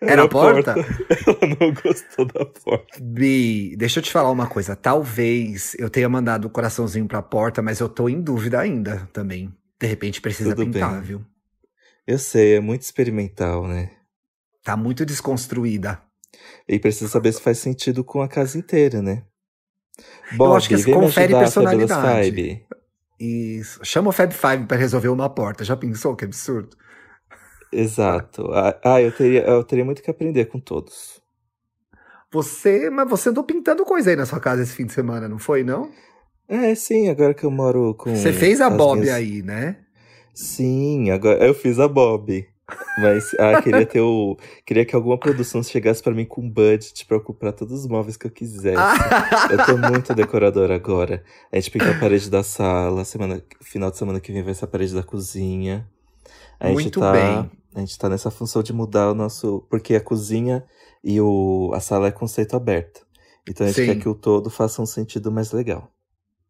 Era a porta? Ela não gostou da porta. Bi, deixa eu te falar uma coisa. Talvez eu tenha mandado o coraçãozinho pra porta, mas eu tô em dúvida ainda também. De repente precisa Tudo pintar, bem. viu? Eu sei, é muito experimental, né? Tá muito desconstruída. E precisa saber se faz sentido com a casa inteira, né? Eu acho que Bob, vem confere personalidade. Isso. Chama o Fab Five pra resolver uma porta. Já pensou? Que absurdo. Exato. Ah, ah, eu teria, eu teria muito que aprender com todos. Você, mas você andou pintando coisa aí na sua casa esse fim de semana, não foi, não? É, sim, agora que eu moro com. Você fez a Bob minhas- aí, né? Sim, agora eu fiz a Bob. Mas ah, queria ter o. Queria que alguma produção chegasse pra mim com budget pra eu comprar todos os móveis que eu quisesse. Eu tô muito decoradora agora. A gente pintou a parede da sala, semana, final de semana que vem vai ser a parede da cozinha. A gente Muito tá, bem. A gente tá nessa função de mudar o nosso. Porque a cozinha e o, a sala é conceito aberto. Então a gente Sim. quer que o todo faça um sentido mais legal.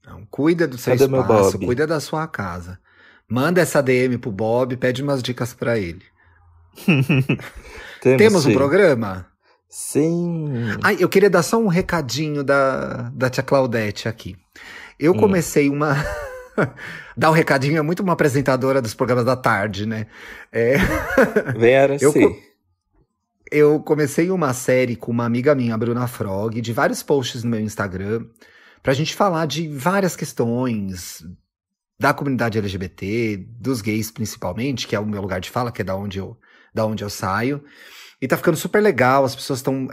Não, cuida do seu Cadê espaço, cuida da sua casa. Manda essa DM pro Bob, pede umas dicas pra ele. Temos, Temos um programa? Sim. Ai, eu queria dar só um recadinho da, da tia Claudete aqui. Eu Hum. comecei uma. dar um recadinho é muito uma apresentadora dos programas da tarde, né? É, Vem era Eu sim. eu comecei uma série com uma amiga minha, a Bruna Frog, de vários posts no meu Instagram, pra gente falar de várias questões da comunidade LGBT, dos gays principalmente, que é o meu lugar de fala, que é da onde eu, da onde eu saio. E tá ficando super legal, as pessoas estão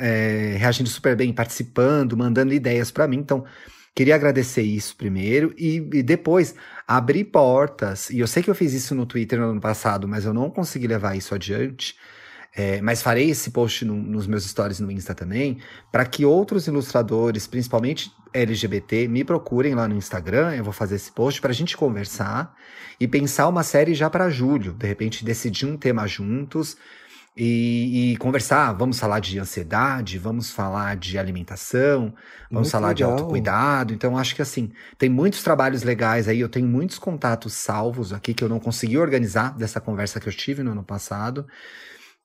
reagindo super bem, participando, mandando ideias pra mim. Então, queria agradecer isso primeiro e, e depois abrir portas. E eu sei que eu fiz isso no Twitter no ano passado, mas eu não consegui levar isso adiante. É, mas farei esse post no- nos meus stories no Insta também, para que outros ilustradores, principalmente LGBT, me procurem lá no Instagram. Eu vou fazer esse post para a gente conversar e pensar uma série já para julho. De repente, decidir um tema juntos e, e conversar. Vamos falar de ansiedade, vamos falar de alimentação, vamos Muito falar de legal. autocuidado. Então, acho que assim, tem muitos trabalhos legais aí. Eu tenho muitos contatos salvos aqui que eu não consegui organizar dessa conversa que eu tive no ano passado.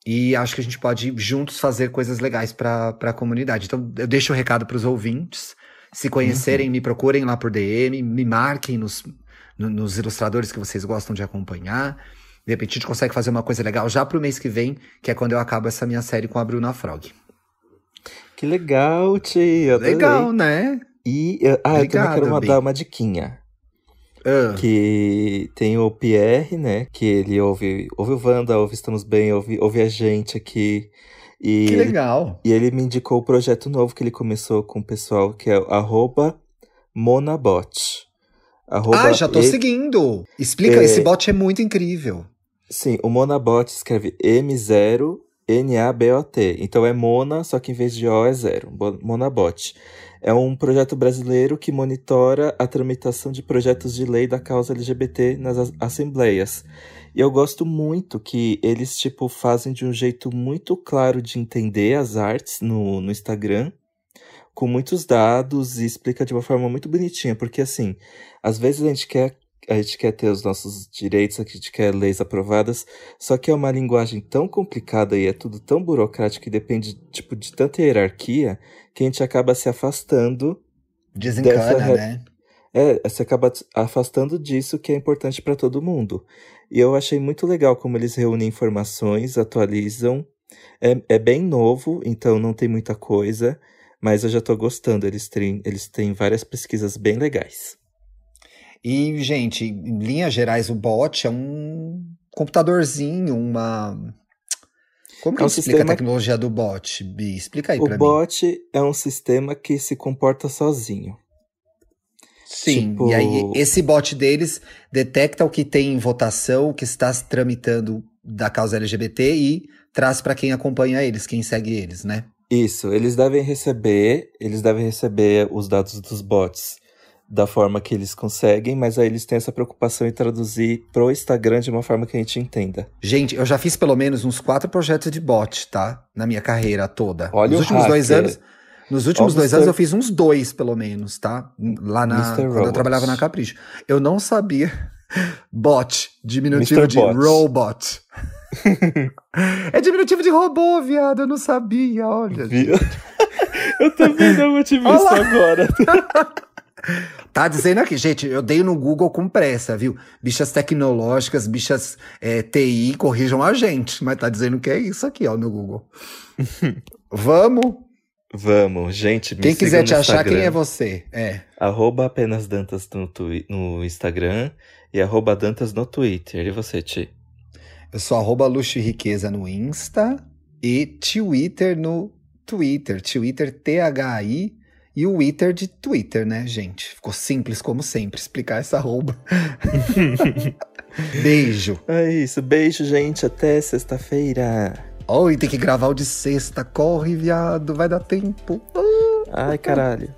E acho que a gente pode juntos fazer coisas legais para a comunidade. Então, eu deixo o recado para os ouvintes. Se conhecerem, me procurem lá por DM, me marquem nos, no- nos ilustradores que vocês gostam de acompanhar. De repente, a gente consegue fazer uma coisa legal já pro mês que vem, que é quando eu acabo essa minha série com a Bruna Frog. Que legal, tia. adorei. Legal, né? E, ah, eu também Obrigado, quero Bi. dar uma diquinha. Ah, Que tem o Pierre, né? Que ele ouve, ouve o Wanda, ouve Estamos Bem, ouve, ouve a gente aqui. E que ele, legal. e ele me indicou o projeto novo que ele começou com o pessoal, que é o arroba Monabot. Arroba Ah, já tô ele- seguindo. Explica, É. esse bot é muito incrível. Sim, o Monabot escreve M0NABOT. Então é Mona, só que em vez de O é zero. Bo- Monabot. É um projeto brasileiro que monitora a tramitação de projetos de lei da causa LGBT nas as- assembleias. E eu gosto muito que eles, tipo, fazem de um jeito muito claro de entender as artes no, no Instagram, com muitos dados e explica de uma forma muito bonitinha, porque assim, às vezes a gente quer a gente quer ter os nossos direitos, a gente quer leis aprovadas, só que é uma linguagem tão complicada e é tudo tão burocrático e depende, tipo, de tanta hierarquia, que a gente acaba se afastando, Desencana, Dessa né? é, você acaba afastando disso que é importante para todo mundo. E eu achei muito legal como eles reúnem informações, atualizam. É, é bem novo, então não tem muita coisa, mas eu já tô gostando. Eles têm, eles têm várias pesquisas bem legais. E, gente, em linhas gerais, o bot é um computadorzinho, uma. Como que É um explica sistema- a tecnologia do bot, Bi? Explica aí O pra mim. bot é um sistema que se comporta sozinho. Sim, tipo- e aí esse bot deles detecta o que tem em votação, o que está se tramitando da causa LGBT e traz pra quem acompanha eles, quem segue eles, né? Isso, eles devem receber, eles devem receber os dados dos bots da forma que eles conseguem, mas aí eles têm essa preocupação em traduzir pro Instagram de uma forma que a gente entenda. Gente, eu já fiz pelo menos uns quatro projetos de bot, tá? Na minha carreira toda. Olha nos o últimos dois hacker. anos. Nos últimos Ó, dois Mr. anos eu fiz uns dois, pelo menos, tá? Lá na. Mr. Quando eu Robot. trabalhava na Capricho. Eu não sabia. Bot, diminutivo Mr. de Bot. robot. é diminutivo de robô, viado. Eu não sabia, olha. Viu? eu também não tive Olha isso agora. Tá dizendo aqui, gente, eu dei no Google com pressa, viu? Bichas tecnológicas, bichas é, TI, corrijam a gente. Mas tá dizendo que é isso aqui, ó, no Google. Vamos? Vamos, gente, me Quem quiser te achar, quem Instagram, é você? É. Arroba apenas Dantas no, twi- no Instagram e arroba Dantas no Twitter. E você, Ti? Eu sou arroba luxo e riqueza no Insta e Twitter no Twitter. Twitter T-H-I e o Twitter de Twitter, né, gente? Ficou simples como sempre explicar essa arroba. Beijo. É isso, beijo, gente, até sexta-feira. Oi, tem que gravar o de sexta. Corre, viado, vai dar tempo. Ai, caralho.